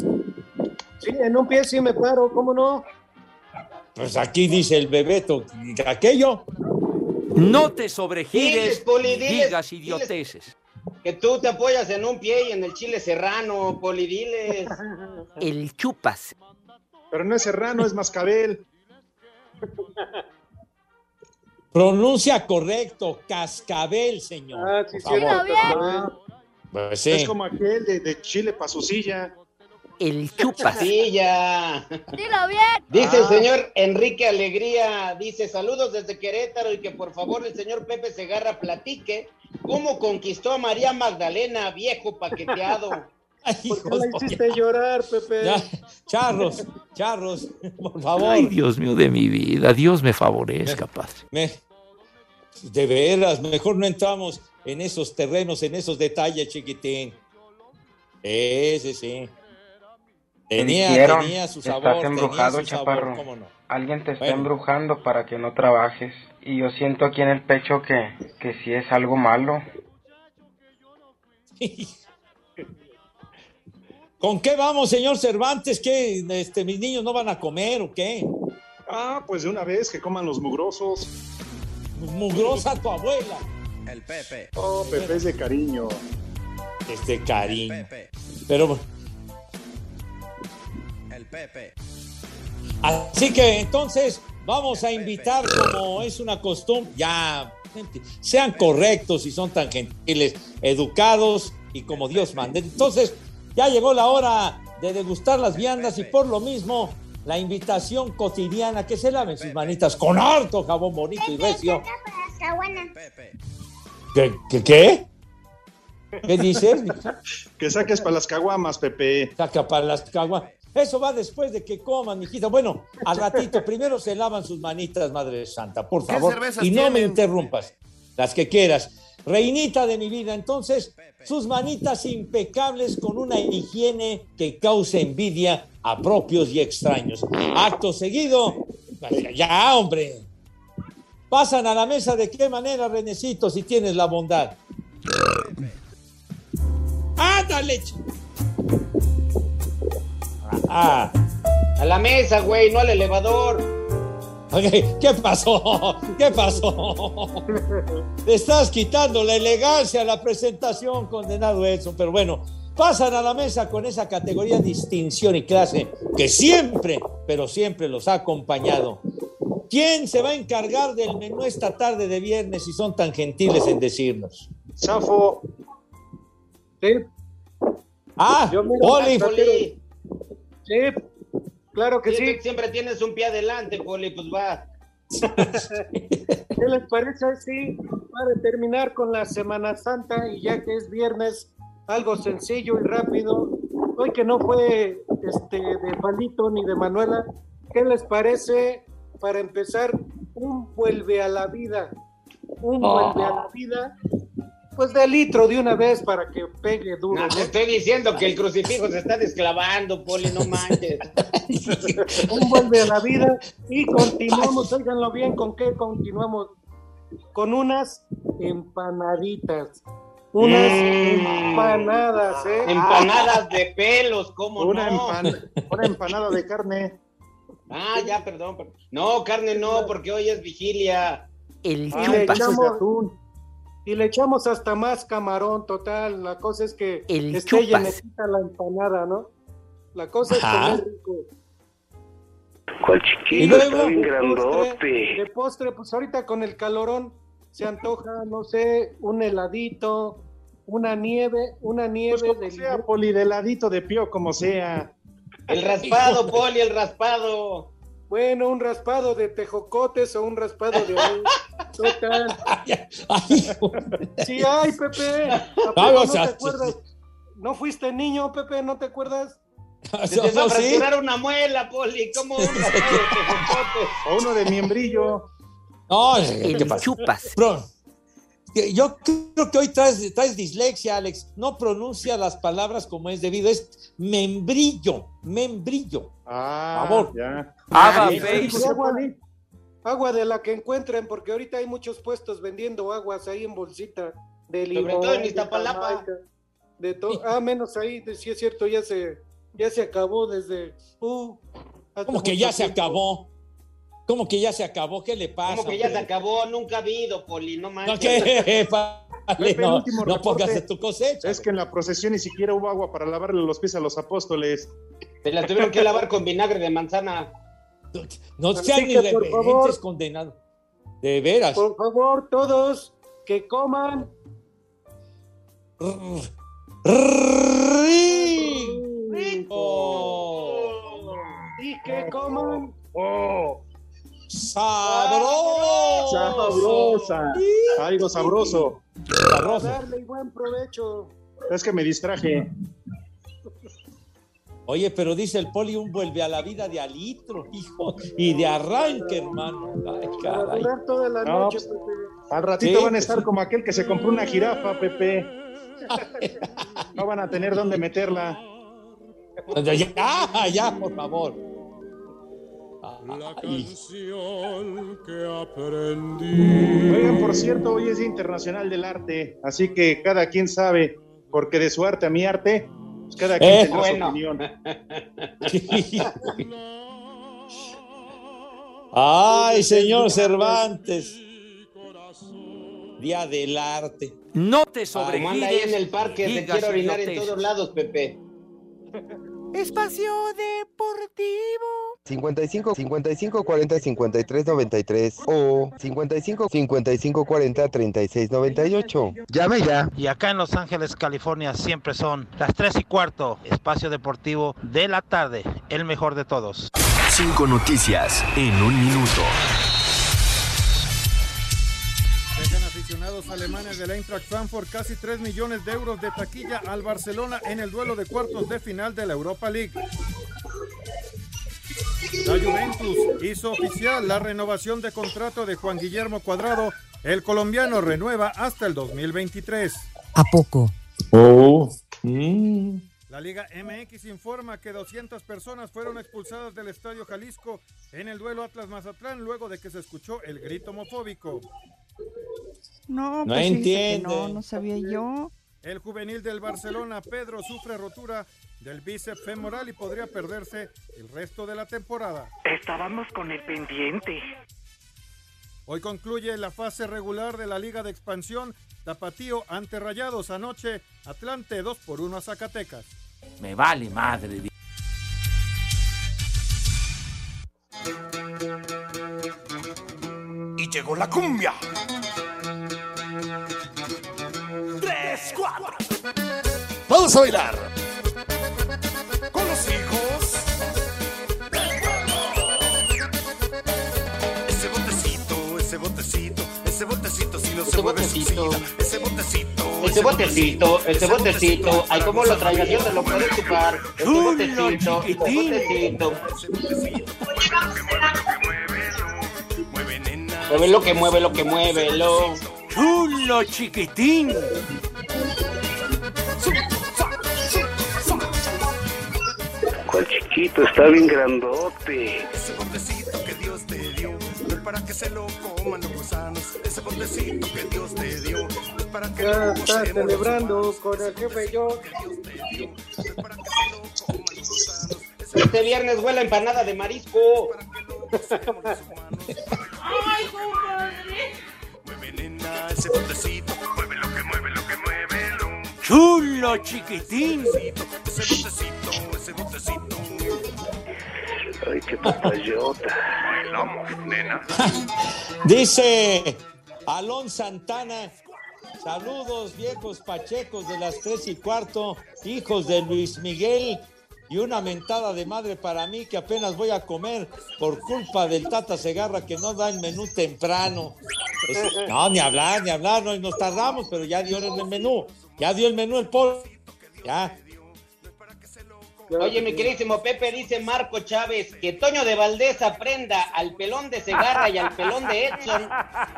Sí, en un pie sí me paro, ¿cómo no?
Pues aquí dice el Bebeto, aquello.
No te
Diles,
sobregires
Poli, diles,
digas
diles.
idioteces.
Que tú te apoyas en un pie y en el chile serrano, polidiles.
El chupas.
Pero no es Serrano, es Mascabel.
Pronuncia correcto, cascabel, señor.
Ah, sí,
por
sí,
favor. Pues sí.
Es como aquel de, de Chile pa' su silla.
El chupas.
Ya.
Dilo bien.
Dice el
Ah.
señor Enrique Alegría, dice saludos desde Querétaro y que por favor el señor Pepe Segarra platique cómo conquistó a María Magdalena, viejo paqueteado. <laughs>
Ay,
¿Por qué la hiciste llorar, Pepe?
ya, charros, charros, por favor.
Ay, Dios mío de mi vida. Dios me favorezca, padre.
Me- de veras, mejor no entramos en esos terrenos, en esos detalles, chiquitín. Ese sí. Tenía,
dijeron,
tenía su
estás
sabor,
embrujado,
tenía su
chaparro.
sabor, cómo no.
Alguien te está
Bueno.
embrujando para que no trabajes. Y yo siento aquí en el pecho que, que sí es algo malo. <laughs>
¿Con qué vamos, señor Cervantes? ¿Qué, este, mis niños no van a comer o qué?
Ah, pues de una vez que coman los mugrosos.
Mugrosa tu abuela.
El Pepe.
Oh, Pepe es de cariño.
Este cariño.
Pepe.
Pero
El Pepe.
Así que entonces vamos a invitar, como es una costumbre, ya sean correctos y son tan gentiles, educados y como Dios mande. Entonces, ya llegó la hora de degustar las viandas y por lo mismo la invitación cotidiana que se laven sus manitas con harto jabón bonito y recio. ¿Qué? ¿Qué? ¿Qué, ¿Qué dices? <laughs>
Que saques para las caguamas, Pepe.
Saca para las caguamas. Eso va después de que coman, mijita. Bueno, al ratito, primero se lavan sus manitas, Madre Santa, por
¿Qué
favor. Y no me interrumpas. Las que quieras. Reinita de mi vida, entonces, sus manitas impecables con una higiene que cause envidia a propios y extraños. Acto seguido, ya, hombre. Pasan a la mesa de qué manera, Renecito, si tienes la bondad. ¡Ándale! ch- Ah,
A la mesa, güey, no al elevador.
¿Qué pasó? ¿Qué pasó? Le estás quitando la elegancia a la presentación, condenado Edson. Pero bueno, pasan a la mesa con esa categoría, distinción y clase que siempre, pero siempre los ha acompañado. ¿Quién se va a encargar del menú esta tarde de viernes si son tan gentiles en decirnos?
Safo.
Sí,
Ah, Poli.
sí, claro que
sí,
sí.
siempre tienes un pie adelante, Poli, pues va.
¿Qué les parece así para terminar con la Semana Santa y ya que es viernes, algo sencillo y rápido? Hoy que no fue este de Palito ni de Manuela, ¿qué les parece para empezar un vuelve a la vida? Un vuelve a la vida, pues de litro de una vez para que pegue duro.
Te estoy diciendo que el crucifijo se está desclavando, Poli, no manches. <laughs>
un vuelve a la vida y continuamos, óiganlo bien, ¿con qué continuamos? Con unas empanaditas. Unas
Mm.
empanadas, ¿eh?
Empanadas de pelos, ¿cómo
Una,
no?
empan- una empanada de carne.
Ah, ya, perdón, perdón. No, carne no, porque hoy es vigilia.
El
Y le, echamos, y le echamos hasta más camarón, total. La cosa es que
El
esté
chupas.
llenecita la empanada, ¿no? La cosa es comer rico.
¿Cuál
Y
chiquito?
luego,
Está bien
De
grandote.
postre, de postre, pues ahorita con el calorón se antoja, no sé, un heladito, una nieve, una
Pues
nieve
como
de
sea,
limón.
Poli, de ladito de pío, como sea.
El <laughs> raspado, Poli, el raspado.
Bueno, un raspado de tejocotes o un raspado de. Total. <laughs>
Ay.
Sí hay, Pepe. ¿A poco
Vamos
no te acuerdas? ¿No fuiste niño, Pepe? ¿No te acuerdas?
Se te va a fracturar una muela, Poli. ¿Cómo un raspado de <laughs> tejocotes?
O uno de miembrillo.
No, ¿qué
El
pasa?
chupas.
Bro, yo creo que hoy traes, traes dislexia, Alex. No pronuncia las palabras como es debido. Es membrillo, membrillo.
Ah,
Favor.
ya.
Agua, agua de la que encuentren, porque ahorita hay muchos puestos vendiendo aguas ahí en bolsita. De
Sobre
limón,
todo en
de
Iztapalapa.
Jamaica, De todo. Ah, menos ahí, de- sí es cierto, ya se, ya se acabó desde. Uh,
Como que ya se acabó. Como que ya se acabó. ¿Qué le pasa?
Como que ya se acabó, nunca ha habido, Poli, no
No,
manches. <laughs> <laughs>
no, no
reporte.
pongas de tu cosecha.
Es que en la procesión ni siquiera hubo agua para lavarle los pies a los apóstoles.
Se las tuvieron que lavar con vinagre de manzana.
No
Así
sean irreverentes, condenados. De veras.
Por favor, todos que coman.
Rico.
Y que coman.
Sabroso.
Sabrosa. Algo sabroso.
Sabroso.
Darle buen provecho.
Es que me distraje.
Oye, pero dice el poli un vuelve a la vida de alitro, hijo, y de arranque, hermano. Ay, caray.
durar toda la
No,
noche,
pues,
Pepe.
Al ratito
Sí,
van a estar
sí.
como aquel que se compró una jirafa, Pepe. <laughs> No van a tener dónde meterla.
Ya, ya, por favor.
La canción que aprendí.
Oigan, por cierto, hoy es Día Internacional del Arte, así que cada quien sabe, porque de su arte a mi arte, pues cada quien
Eh,
tendrá
bueno.
su opinión. <laughs>
Ay, señor Cervantes. Día del arte.
No te
Como anda ahí en el
sobregires.
parque,
digas
quiere orinar en todos lados, Pepe.
Espacio Deportivo.
55 55 40 53 93 o 55 55 40 36 98.
Llame ya. Y acá en Los Ángeles, California, siempre son las 3 y cuarto. Espacio deportivo de la tarde. El mejor de todos.
Cinco noticias en un minuto.
Dejan aficionados alemanes del Eintracht Frankfurt casi 3 millones de euros de taquilla al Barcelona en el duelo de cuartos de final de la Europa League. La Juventus hizo oficial la renovación de contrato de Juan Guillermo Cuadrado. El colombiano renueva hasta el 2023.
¿A poco?
Oh.
La Liga MX informa que 200 personas fueron expulsadas del Estadio Jalisco en el duelo Atlas-Mazatlán luego de que se escuchó el grito homofóbico.
No,
No
pues. No, no sabía yo.
El juvenil del Barcelona, Pedro, sufre rotura del bíceps femoral y podría perderse el resto de la temporada.
Estábamos con el pendiente.
Hoy concluye la fase regular de la Liga de Expansión. Tapatío ante Rayados anoche. Atlante 2 por 1 a Zacatecas.
Me vale madre.
Y llegó la cumbia. Cuatro.
Vamos a bailar.
Con los hijos. Ese botecito, ese botecito, ese botecito, si no se
Ese
mueve
botecito.
Ese botecito.
Ese botecito, ese botecito, ay cómo lo traigas, yo te lo puedo chupar. Ese botecito, ese botecito. Mueve lo que mueve, lo que mueve, lo.
Chulo chiquitín.
Chiquito? Está bien grandote.
Ese botecito que Dios te dio, no es para que se lo coman los gusanos. Ese botecito que Dios te dio, no es para que
Ya
lo
está celebrando con el jefe yo.
Este viernes huele empanada de marisco.
Ay, compadre. Mueve, nena, ese botecito. Mueve lo que mueve, lo que mueve. Lo.
Chulo chiquitín.
Ese botecito, ese botecito.
Ay, qué papayota.
Bailamos, nena. <laughs>
Dice Alon Santana. Saludos, viejos pachecos de las tres y cuarto, hijos de Luis Miguel. Y una mentada de madre para mí que apenas voy a comer por culpa del Tata Segarra que no da el menú temprano. Es- no, ni hablar, ni hablar, no, nos tardamos, pero ya dio el menú. Ya dio el menú el pol. Ya.
Oye, mi queridísimo Pepe, dice Marco Chávez que Toño de Valdés aprenda al pelón de Segarra y al pelón de Edson,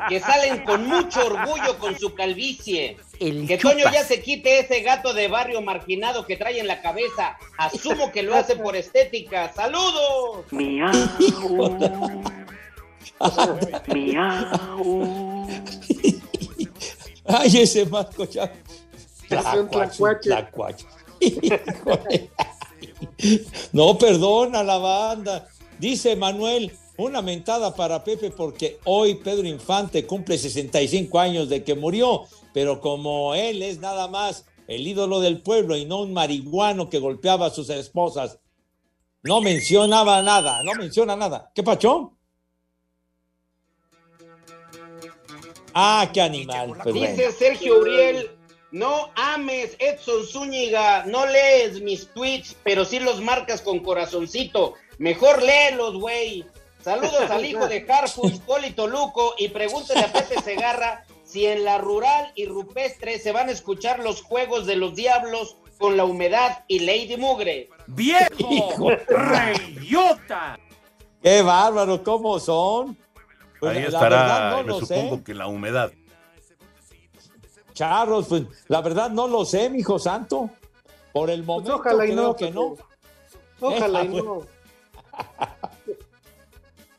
que salen con mucho orgullo con su calvicie.
El
que Toño ya se quite ese gato de barrio marginado que trae en la cabeza. Asumo que lo hace por estética. ¡Saludos!
Miau. Miau. <laughs>
Ay, ese Marco Chávez.
Es un tlacuache.
tlacuache. <laughs> <laughs> No, perdona la banda. Dice Manuel, una mentada para Pepe porque hoy Pedro Infante cumple 65 años de que murió, pero como él es nada más el ídolo del pueblo y no un marihuano que golpeaba a sus esposas, no mencionaba nada, no menciona nada. ¿Qué pachó? Ah, qué animal. pues.
Dice Sergio Uriel, no ames Edson Zúñiga, no lees mis tweets, pero sí los marcas con corazoncito. Mejor léelos, güey. Saludos al hijo de Carfus, Poli <laughs> Toluco, y pregúntale a Pepe Segarra si en la rural y rupestre se van a escuchar los juegos de los diablos con la humedad y Lady Mugre.
¡Viejo! ¡Reyota!
Qué bárbaro, ¿cómo son? Pues,
Ahí
la
estará,
verdad no
me supongo
sé.
que la humedad.
Charros, pues la verdad no lo sé, mijo santo. Por el momento
Pues ojalá y
creo
no,
que no.
Ojalá y
Eh,
no. <laughs>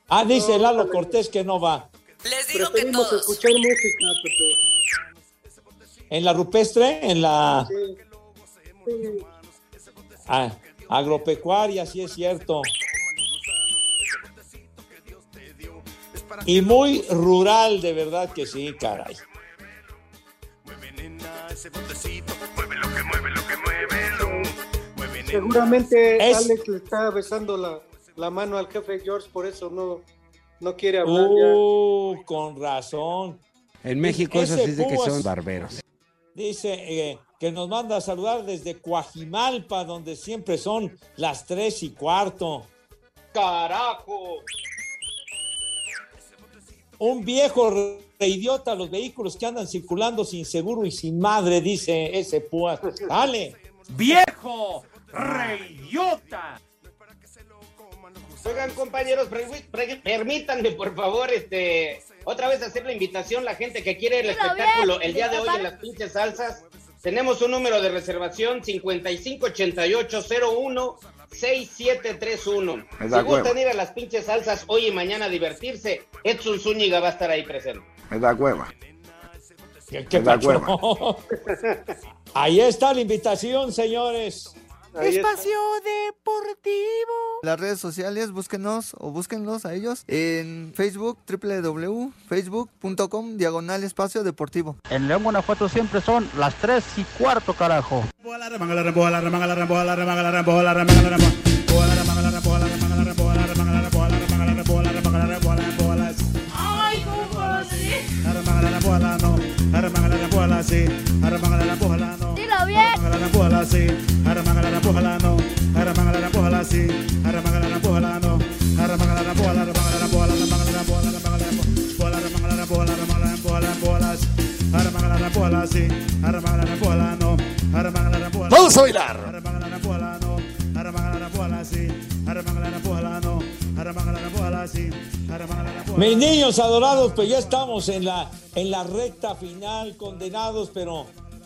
Ah, dice Lalo Cortés que no va.
Les digo Preferimos que escuchar música, Pepe.
¿En la rupestre? ¿En la
Sí. Sí.
ah, agropecuaria? Sí es cierto. Y muy rural, de verdad que sí, caray.
Ese botecito. Mueve lo que mueve, lo que mueve.
Seguramente
Es-
Alex le está besando la, la mano al jefe George, por eso no, no quiere hablar ya.
Uh, con razón.
En México eso sí dice que son barberos.
Dice eh, que nos manda a saludar desde Coajimalpa, donde siempre son las tres y cuarto.
¡Carajo!
Un viejo re- idiota, los vehículos que andan circulando sin seguro y sin madre, dice ese Púas. Dale.
¡Viejo! ¡Reyota!
Oigan, compañeros, pre- pre- permítanme, por favor, este, otra vez hacer la invitación, la gente que quiere el espectáculo el día de hoy en las pinches salsas. Tenemos un número de reservación 558801 6731.
Me
Si
da
gustan ir a las pinches salsas hoy y mañana a divertirse, Edson Zúñiga va a estar ahí presente.
Me da hueva.
¿Qué, qué
Me da
pacho? Ahí está la invitación, señores.
Espacio Deportivo. Las redes sociales, búsquenos o búsquenlos a ellos en Facebook, www.facebook.com, diagonal espacio deportivo.
En León, Guanajuato siempre son las 3 y cuarto, carajo.
Dilo bien.
Vamos a bailar.
Mis niños adorados, pues ya estamos en la, en la recta final, condenados, pero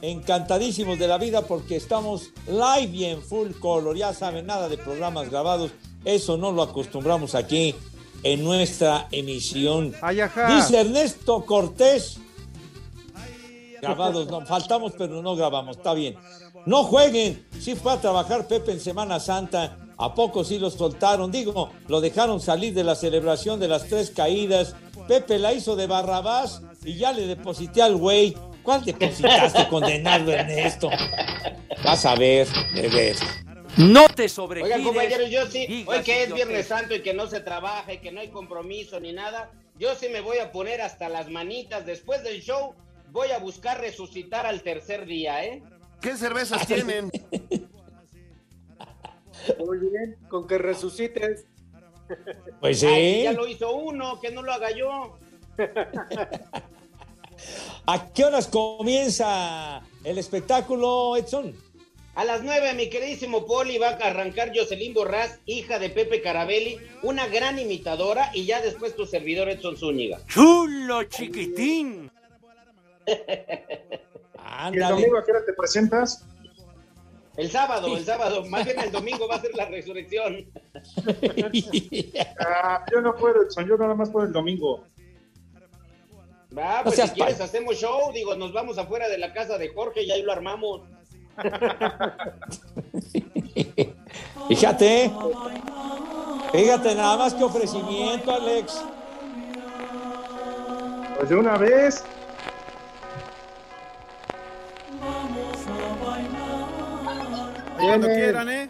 encantadísimos de la vida porque estamos live y en full color. Ya saben, nada de programas grabados. Eso no lo acostumbramos aquí en nuestra emisión. Dice Ernesto Cortés. Grabados, no, faltamos, pero no grabamos, está bien. No jueguen, sí fue a trabajar Pepe en Semana Santa, ¿a poco sí los soltaron? Digo, lo dejaron salir de la celebración de las tres caídas. Pepe la hizo de Barrabás y ya le deposité al güey. ¿Cuál depositaste, condenado Ernesto? Vas a ver, de ver.
No te
Oigan,
sobregires.
compañeros, yo sí, hoy que es. Viernes Santo y que no se trabaja y que no hay compromiso ni nada, yo sí me voy a poner hasta las manitas. Después del show, voy a buscar resucitar al tercer día, ¿eh?
¿Qué cervezas tienen?
Muy bien, con que resucites.
Pues
Ay,
sí.
si ya lo hizo uno, que no lo haga yo. <laughs>
¿A qué horas comienza el espectáculo, Edson?
A las nueve, mi queridísimo Poli, va a arrancar Jocelyn Borrás, hija de Pepe Carabelli, una gran imitadora, y ya después tu servidor Edson Zúñiga.
¡Chulo chiquitín! <laughs>
¿Y el domingo a qué hora te presentas?
El sábado, el sábado, más bien el domingo va a ser la resurrección. <laughs>
Ah, yo no puedo, Edson, yo nada más puedo el domingo.
Va,
No
pues
seas
si quieres hacemos show, digo, nos vamos afuera de la casa de Jorge y ahí lo armamos. <laughs>
Fíjate. Fíjate, nada más que ofrecimiento, Alex.
Pues de una vez.
Cuando quieran, ¿eh?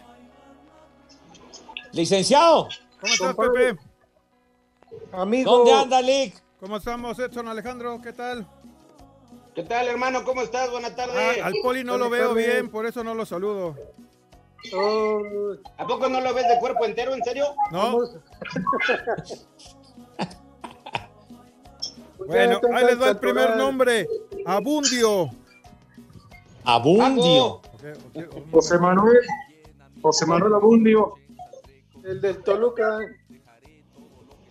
Licenciado,
¿Cómo estás. Pepe?
Amigo.
¿dónde anda, Lick?
¿Cómo estamos, Edson Alejandro? ¿Qué tal?
¿Qué tal, hermano? ¿Cómo estás? Buenas
Ah,
tardes.
al poli no lo veo bien, por eso no lo saludo.
Oh,
¿A poco no lo ves de cuerpo entero, en serio?
¿No? <laughs> Bueno, ahí les va el primer nombre. Abundio.
Abundio.
Ok, ok.
José Manuel. José Manuel Abundio.
El del Toluca.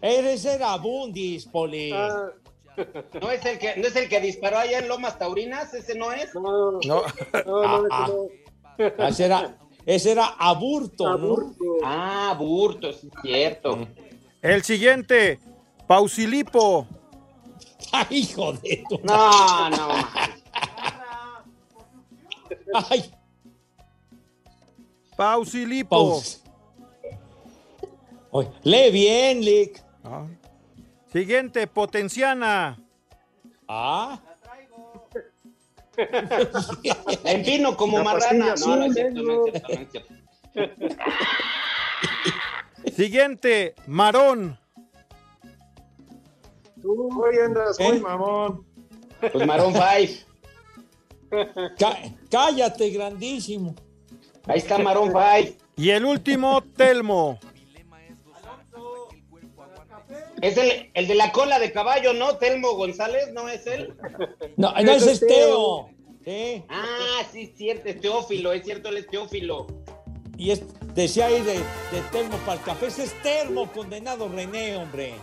Eres era Abundis, Poli.
Ah,
¿No es el que, no es el que disparó allá en Lomas Taurinas? ¿Ese no es?
no, no,
No.
no, no,
Ah,
no.
Ese era, ese era Aburto, ¿no?
Aburto.
Ah, Burto, es cierto.
El siguiente. Pausilipo. <laughs>
Ay, hijo de tu...
No, no.
Ay,
Pausilipo.
paus. Oye, lee bien, Lick.
Ah. Siguiente, Potenciana.
Ah. <laughs>
La empino como marrana.
Siguiente, Marón.
Tú hoy andas
¿Eh?
muy mamón.
Pues Marón Five. <laughs>
Cá- cállate, grandísimo.
Ahí está Marón Five.
Y el último, Telmo.
Es el, el de la cola de caballo, ¿no? Telmo González, ¿no es él? <laughs>
No, no ese es Teo. Sí.
Ah, sí, cierto, es Teófilo, es cierto, él es Teófilo.
Y es, decía ahí de, de termo para el café. Ese es termo, condenado René, hombre.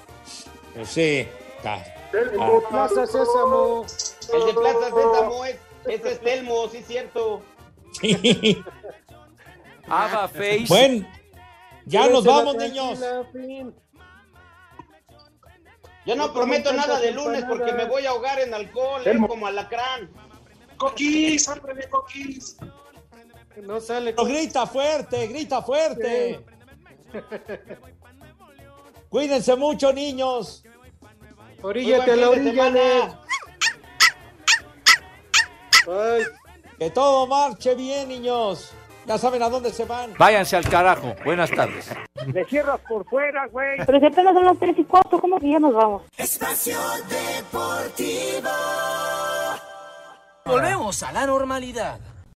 Pues sí. ca-
El
ah.
de Plaza Sésamo.
El de Plaza Sésamo es, ese es Telmo, sí, cierto.
Sí.
Ava Face.
Bueno, ya nos vamos, niños.
fin.
Yo no prometo nada de lunes porque me voy a ahogar en alcohol, ¿eh?
Telmo.
como alacrán.
Coquis, hombre de coquis.
No sale.
Pero grita fuerte, grita fuerte. <laughs> Cuídense mucho, niños.
Oríllate a la
de
orilla. Ay,
Que todo marche bien, niños. Ya saben a dónde se van.
Váyanse al carajo. Buenas tardes.
Le cierras por fuera, güey.
Pero si apenas son las 3 y 4, ¿cómo que ya nos vamos?
Espacio Deportivo.
Volvemos a la normalidad.